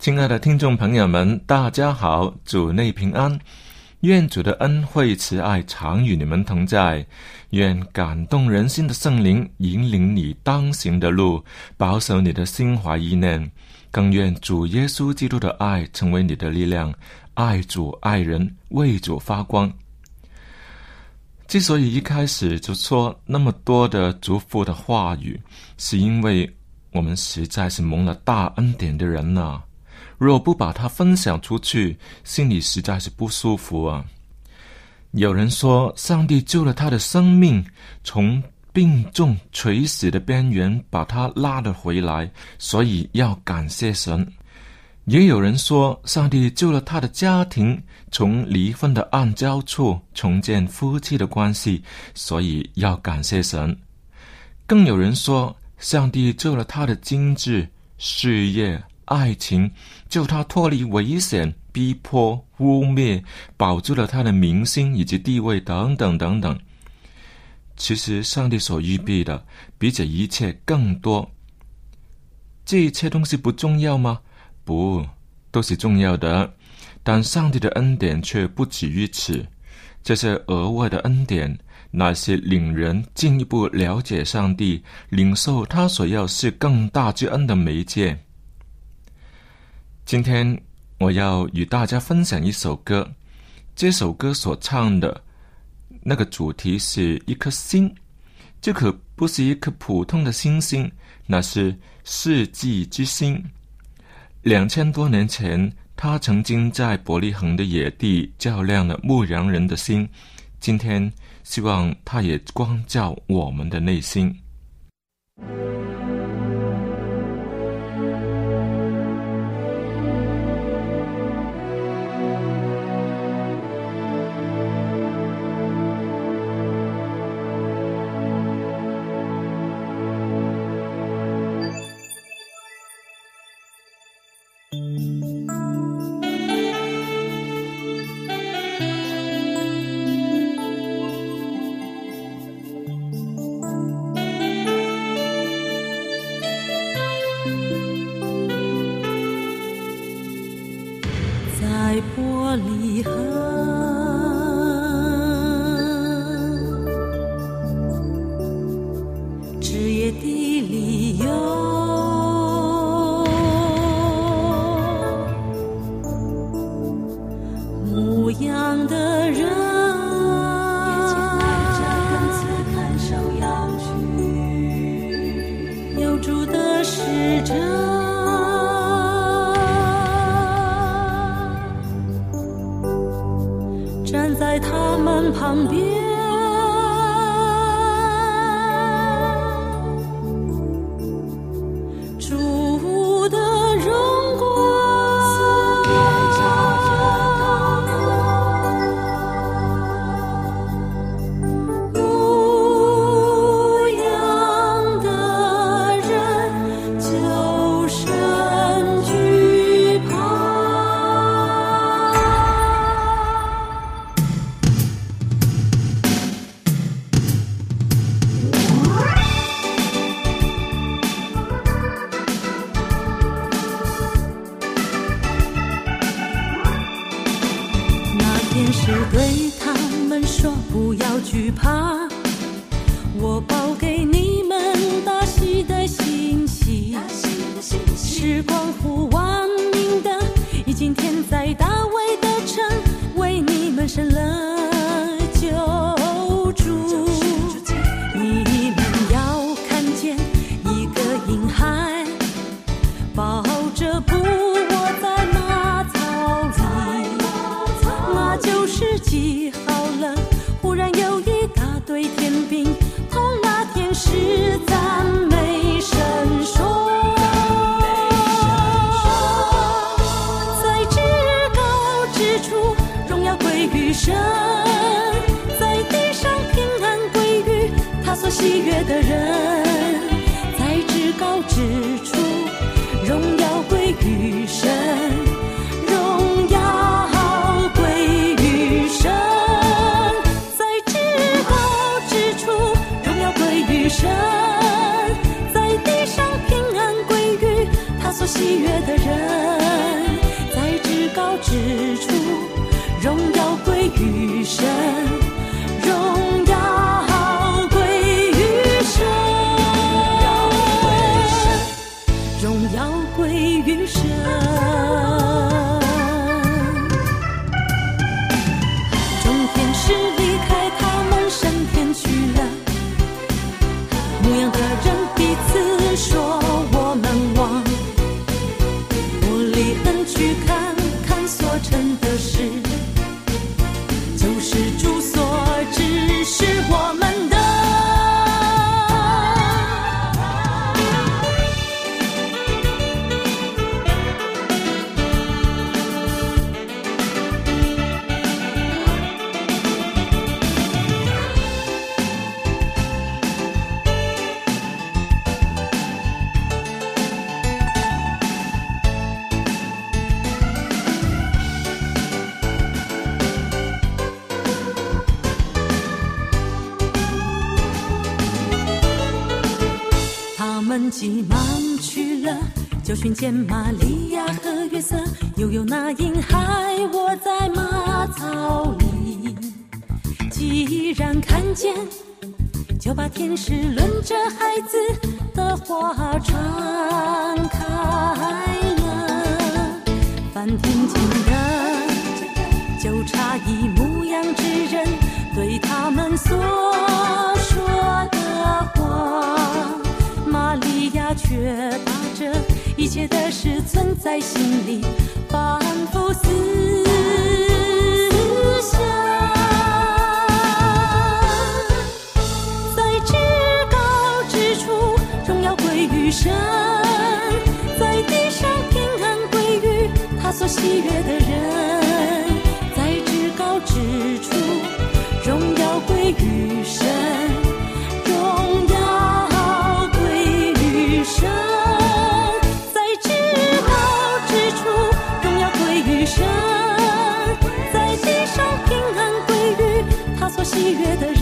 亲爱的听众朋友们，大家好，主内平安，愿主的恩惠慈爱常与你们同在，愿感动人心的圣灵引领你当行的路，保守你的心怀意念，更愿主耶稣基督的爱成为你的力量，爱主爱人，为主发光。之所以一开始就说那么多的祝福的话语，是因为我们实在是蒙了大恩典的人呐。若不把它分享出去，心里实在是不舒服啊。有人说，上帝救了他的生命，从病重垂死的边缘把他拉了回来，所以要感谢神。也有人说，上帝救了他的家庭，从离婚的暗礁处重建夫妻的关系，所以要感谢神。更有人说，上帝救了他的经济、事业。爱情救他脱离危险、逼迫、污蔑，保住了他的名声以及地位等等等等。其实，上帝所预备的比这一切更多。这一切东西不重要吗？不，都是重要的。但上帝的恩典却不止于此。这些额外的恩典，乃是令人进一步了解上帝、领受他所要是更大之恩的媒介。今天我要与大家分享一首歌，这首歌所唱的那个主题是一颗星，这可不是一颗普通的星星，那是世纪之星。两千多年前，他曾经在伯利恒的野地照亮了牧羊人的心，今天希望他也光照我们的内心。的人啊有主的使者站在他们旁边。对他们说不要惧怕。喜悦的人在至高之处荣耀归于花传开了，翻天晴的，就差一牧羊之人对他们所说的话，玛利亚却把这一切的事存在心里，反复思。做喜悦的人。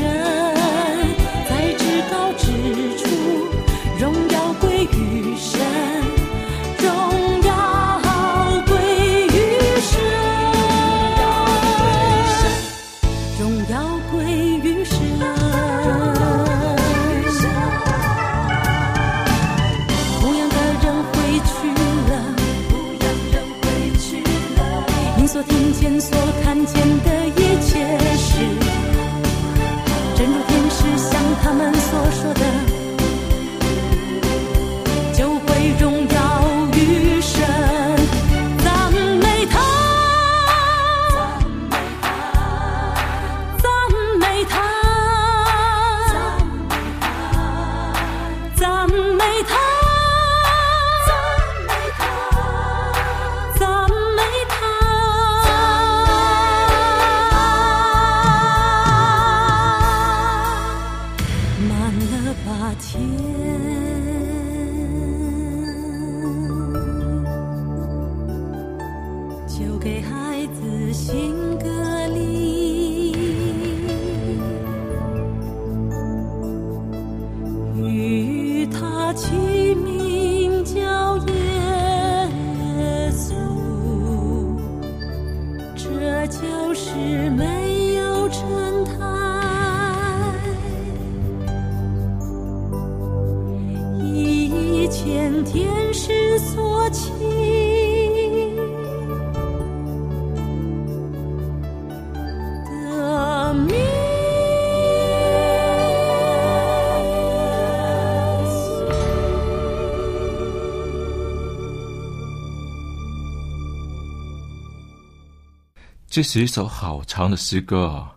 这是一首好长的诗歌啊！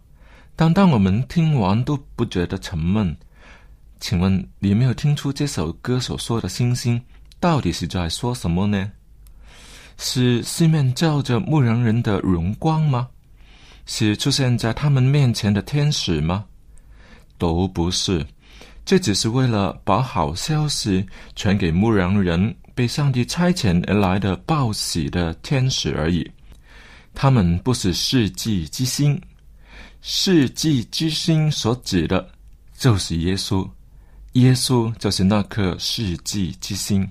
但当我们听完都不觉得沉闷。请问你没有听出这首歌所说的星星到底是在说什么呢？是四面照着牧羊人的荣光吗？是出现在他们面前的天使吗？都不是，这只是为了把好消息传给牧羊人，被上帝差遣而来的报喜的天使而已。他们不是世纪之星，世纪之星所指的，就是耶稣。耶稣就是那颗世纪之星。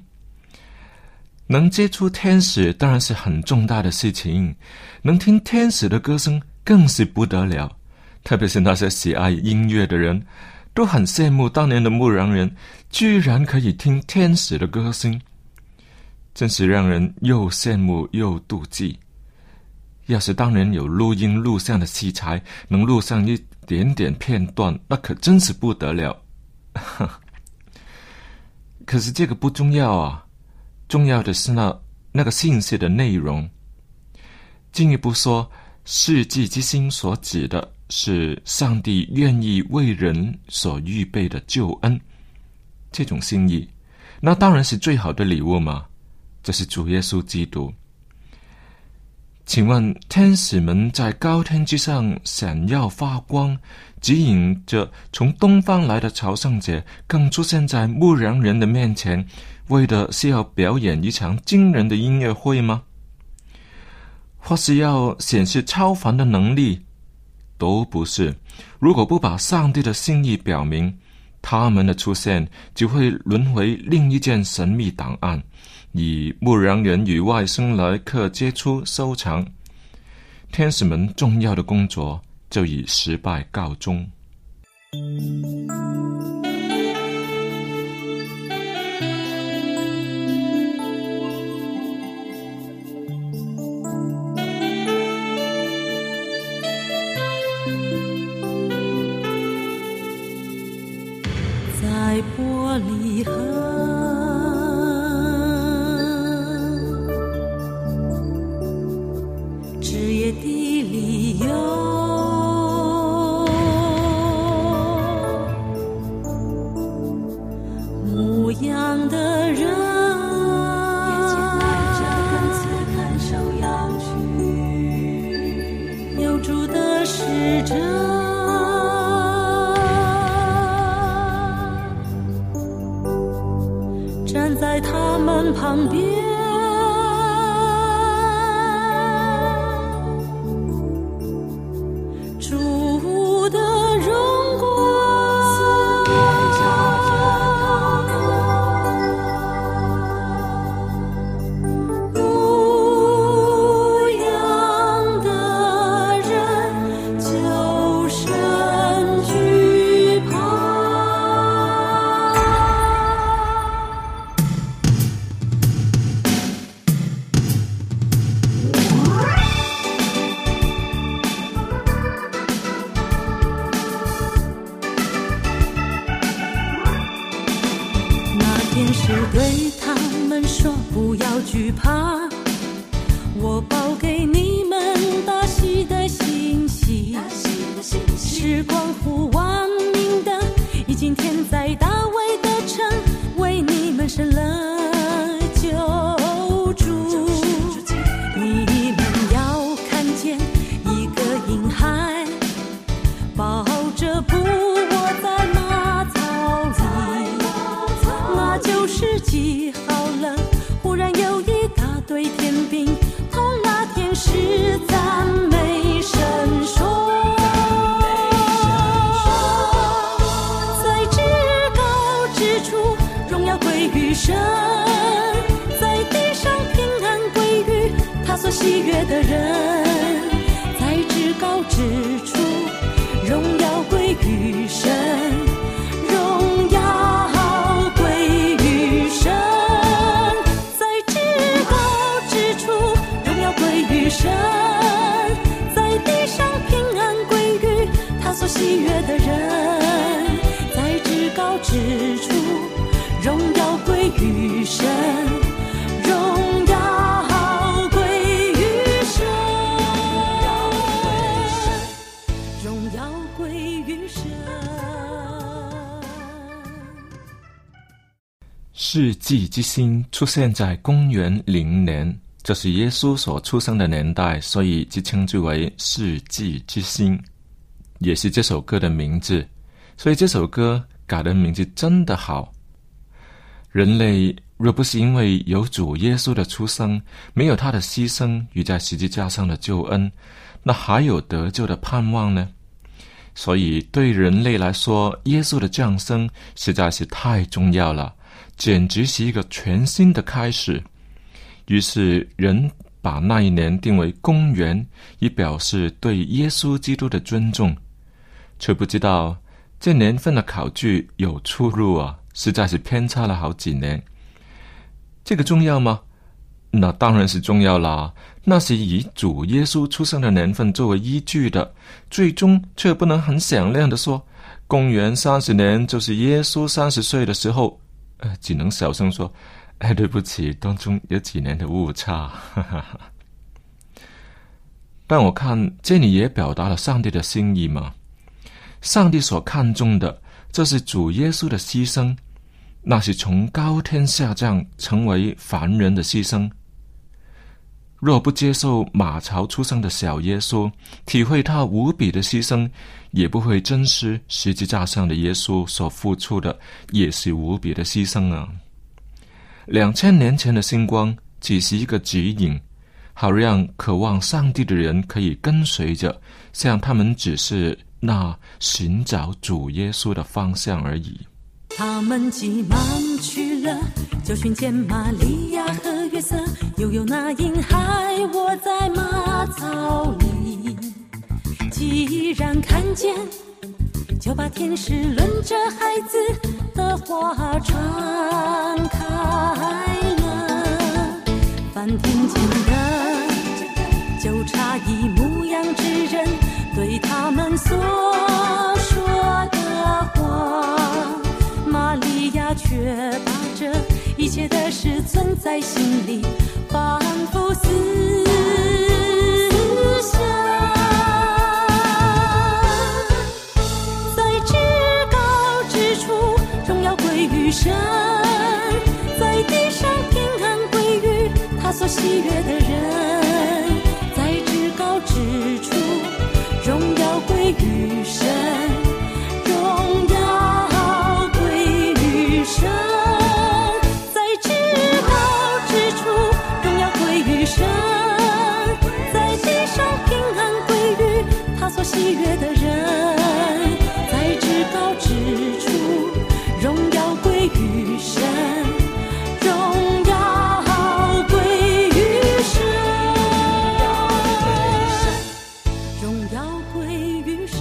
能接触天使当然是很重大的事情，能听天使的歌声更是不得了。特别是那些喜爱音乐的人，都很羡慕当年的牧羊人居然可以听天使的歌声，真是让人又羡慕又妒忌。要是当年有录音录像的器材，能录上一点点片段，那可真是不得了。可是这个不重要啊，重要的是那那个信息的内容。进一步说，世纪之星所指的是上帝愿意为人所预备的救恩，这种心意，那当然是最好的礼物嘛。这是主耶稣基督。请问天使们在高天之上闪耀发光，指引着从东方来的朝圣者，更出现在牧羊人的面前，为的是要表演一场惊人的音乐会吗？或是要显示超凡的能力？都不是。如果不把上帝的心意表明，他们的出现就会沦为另一件神秘档案。以牧羊人与外星来客接触收场，天使们重要的工作就以失败告终。在玻璃河。牧羊的惧怕，人；在地上平安归于他所喜悦的人。在至高之处，世纪之星出现在公元零年，这是耶稣所出生的年代，所以就称之为世纪之星，也是这首歌的名字。所以这首歌改的名字真的好。人类若不是因为有主耶稣的出生，没有他的牺牲与在十字架上的救恩，那还有得救的盼望呢？所以对人类来说，耶稣的降生实在是太重要了，简直是一个全新的开始。于是人把那一年定为公元，以表示对耶稣基督的尊重，却不知道这年份的考据有出入啊，实在是偏差了好几年。这个重要吗？那当然是重要啦。那是以主耶稣出生的年份作为依据的，最终却不能很响亮的说，公元三十年就是耶稣三十岁的时候。呃，只能小声说：“哎，对不起，当中有几年的误差。”哈哈哈。但我看这里也表达了上帝的心意嘛。上帝所看重的，这是主耶稣的牺牲，那是从高天下降成为凡人的牺牲。若不接受马槽出生的小耶稣，体会他无比的牺牲，也不会珍惜十字架上的耶稣所付出的也是无比的牺牲啊！两千年前的星光只是一个指引，好让渴望上帝的人可以跟随着，向他们指示那寻找主耶稣的方向而已。他们急忙去了，就寻见玛利亚和约瑟，又有那婴孩卧在马槽里。既然看见，就把天使轮着孩子的话传开了。凡听见的，就差一牧羊之人对他们所说的话。玛利亚却把切的事存在心里，仿佛思想。在至高之处，荣耀归于神；在地上平安归于他所喜悦的人。在至高之处，荣耀归于喜悦的人，在至高之处，荣耀归于神，荣耀归于神，荣耀归于神。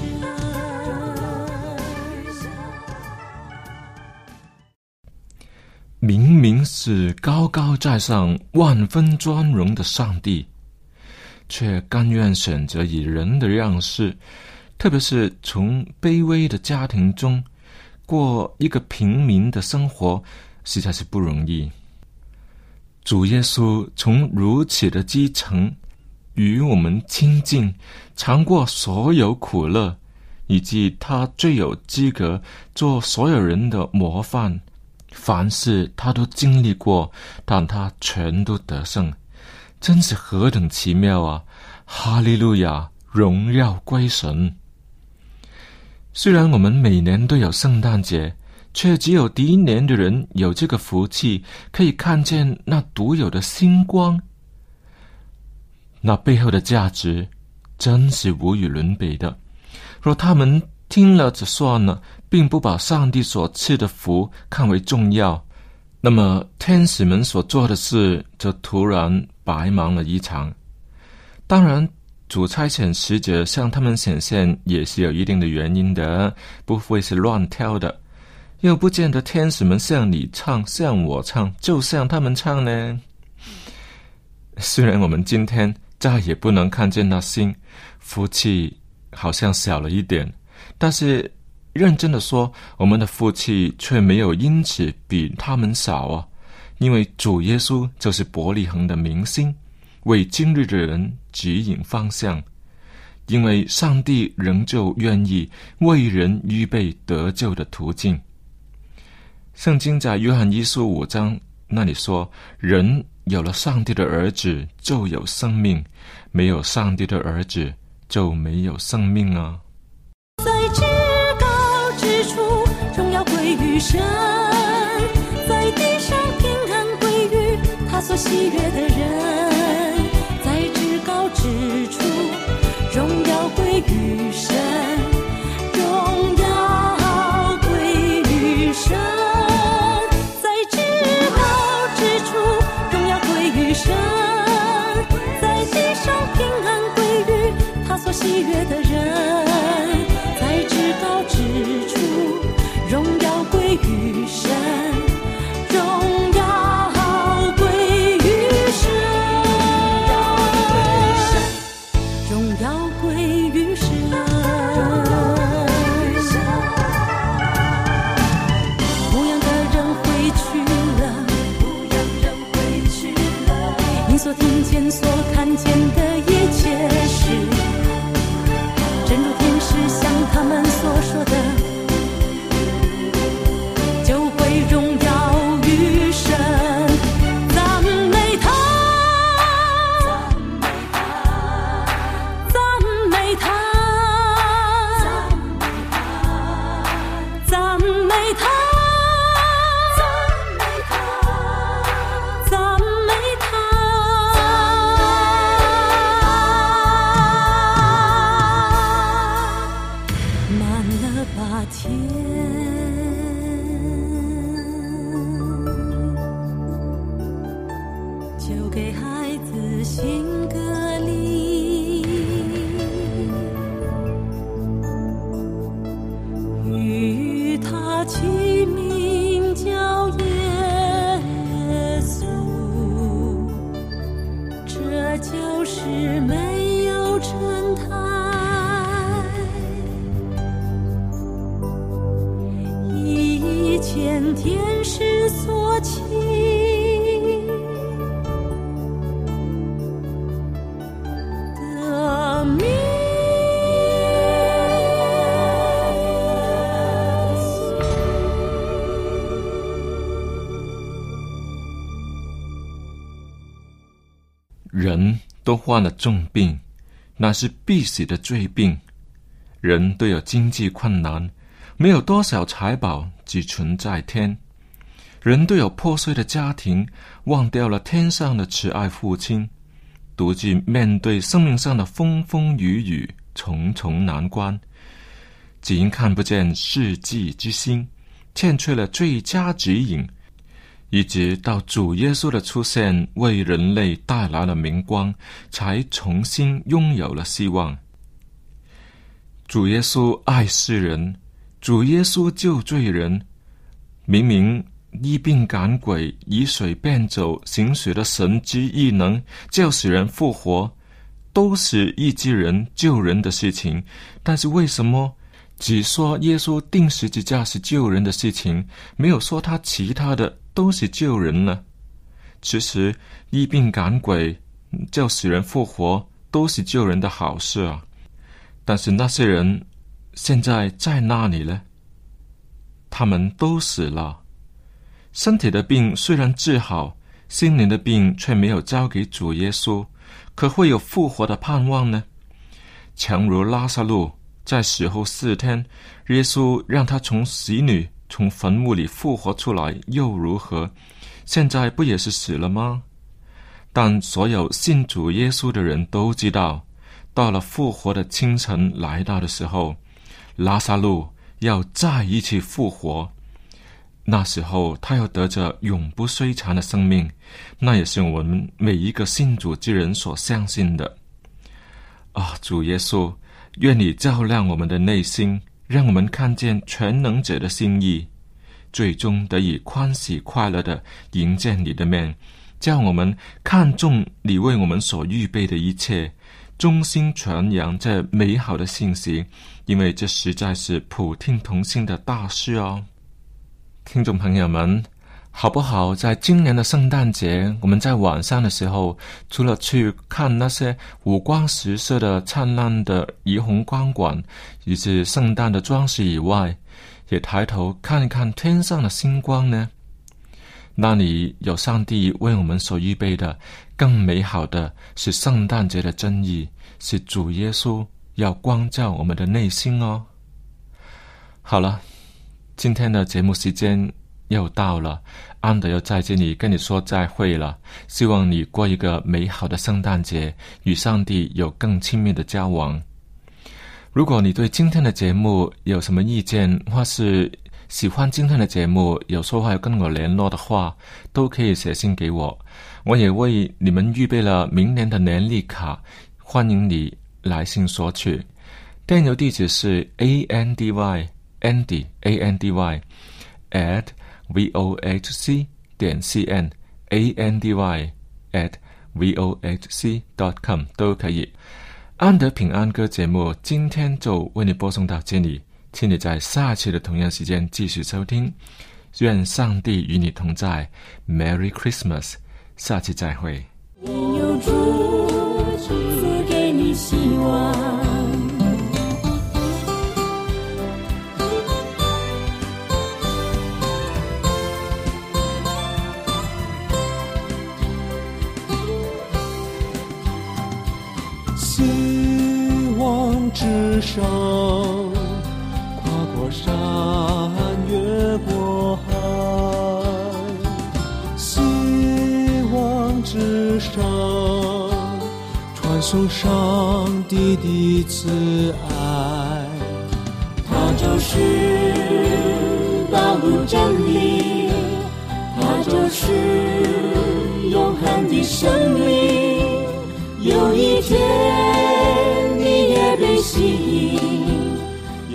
明明是高高在上、万分尊荣的上帝。却甘愿选择以人的样式，特别是从卑微的家庭中过一个平民的生活，实在是不容易。主耶稣从如此的基层与我们亲近，尝过所有苦乐，以及他最有资格做所有人的模范，凡事他都经历过，但他全都得胜。真是何等奇妙啊！哈利路亚，荣耀归神。虽然我们每年都有圣诞节，却只有第一年的人有这个福气，可以看见那独有的星光。那背后的价值真是无与伦比的。若他们听了就算了，并不把上帝所赐的福看为重要，那么天使们所做的事就突然。白忙了一场。当然，主差遣使者向他们显现也是有一定的原因的，不会是乱挑的。又不见得天使们向你唱，向我唱，就像他们唱呢。虽然我们今天再也不能看见那星，福气好像小了一点，但是认真的说，我们的福气却没有因此比他们少啊。因为主耶稣就是伯利恒的明星，为今日的人指引方向。因为上帝仍旧愿意为人预备得救的途径。圣经在约翰一书五章那里说：“人有了上帝的儿子，就有生命；没有上帝的儿子，就没有生命啊。”神；在地上平安归于他所喜悦的人。在至高之处，荣耀归于神，荣耀归于神。在至高之处，荣耀归于神；在地上平安归于他所喜悦的人。在至高之人都患了重病，那是必死的罪病。人都有经济困难，没有多少财宝只存在天。人都有破碎的家庭，忘掉了天上的慈爱父亲，独自面对生命上的风风雨雨、重重难关。只因看不见世纪之星，欠缺了最佳指引。一直到主耶稣的出现，为人类带来了明光，才重新拥有了希望。主耶稣爱世人，主耶稣救罪人。明明医病赶鬼、以水变酒、行水的神之异能，叫使人复活，都是医治人、救人的事情。但是为什么只说耶稣定十字架是救人的事情，没有说他其他的都是救人呢？其实医病赶鬼、叫死人复活，都是救人的好事啊。但是那些人现在在哪里呢？他们都死了。身体的病虽然治好，心灵的病却没有交给主耶稣，可会有复活的盼望呢？强如拉萨路在死后四天，耶稣让他从死女从坟墓里复活出来，又如何？现在不也是死了吗？但所有信主耶稣的人都知道。到了复活的清晨来到的时候，拉萨路要再一次复活。那时候，他要得着永不衰残的生命，那也是我们每一个信主之人所相信的。啊，主耶稣，愿你照亮我们的内心，让我们看见全能者的心意，最终得以欢喜快乐的迎接你的面，叫我们看重你为我们所预备的一切。衷心传扬这美好的信息，因为这实在是普听同心的大事哦。听众朋友们，好不好？在今年的圣诞节，我们在晚上的时候，除了去看那些五光十色的灿烂的霓虹光管以及圣诞的装饰以外，也抬头看一看天上的星光呢？那里有上帝为我们所预备的更美好的是圣诞节的真意，是主耶稣要光照我们的内心哦。好了，今天的节目时间又到了，安德又在这里跟你说再会了。希望你过一个美好的圣诞节，与上帝有更亲密的交往。如果你对今天的节目有什么意见，或是喜欢今天的节目，有说话要跟我联络的话，都可以写信给我。我也为你们预备了明年的年历卡，欢迎你来信索取。电邮地址是 a n d y andy a n d y at v o h c 点 c n a n d y at v o h c dot com 都可以。安德平安歌节目今天就为你播送到这里，请你在下期的同样时间继续收听。愿上帝与你同在，Merry Christmas，下期再会。上，跨过山，越过海。希望之上，传送上帝的慈爱。它就是道路真理，它就是永恒的生命。有一天，你也被吸引，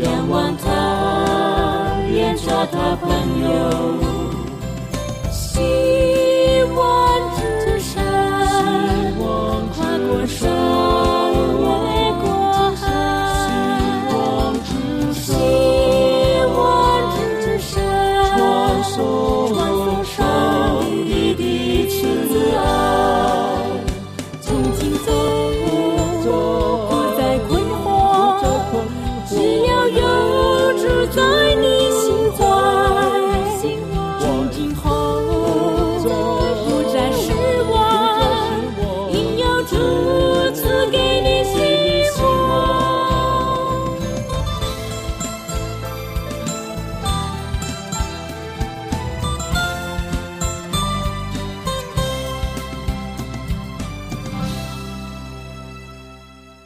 仰望他，愿做他朋友。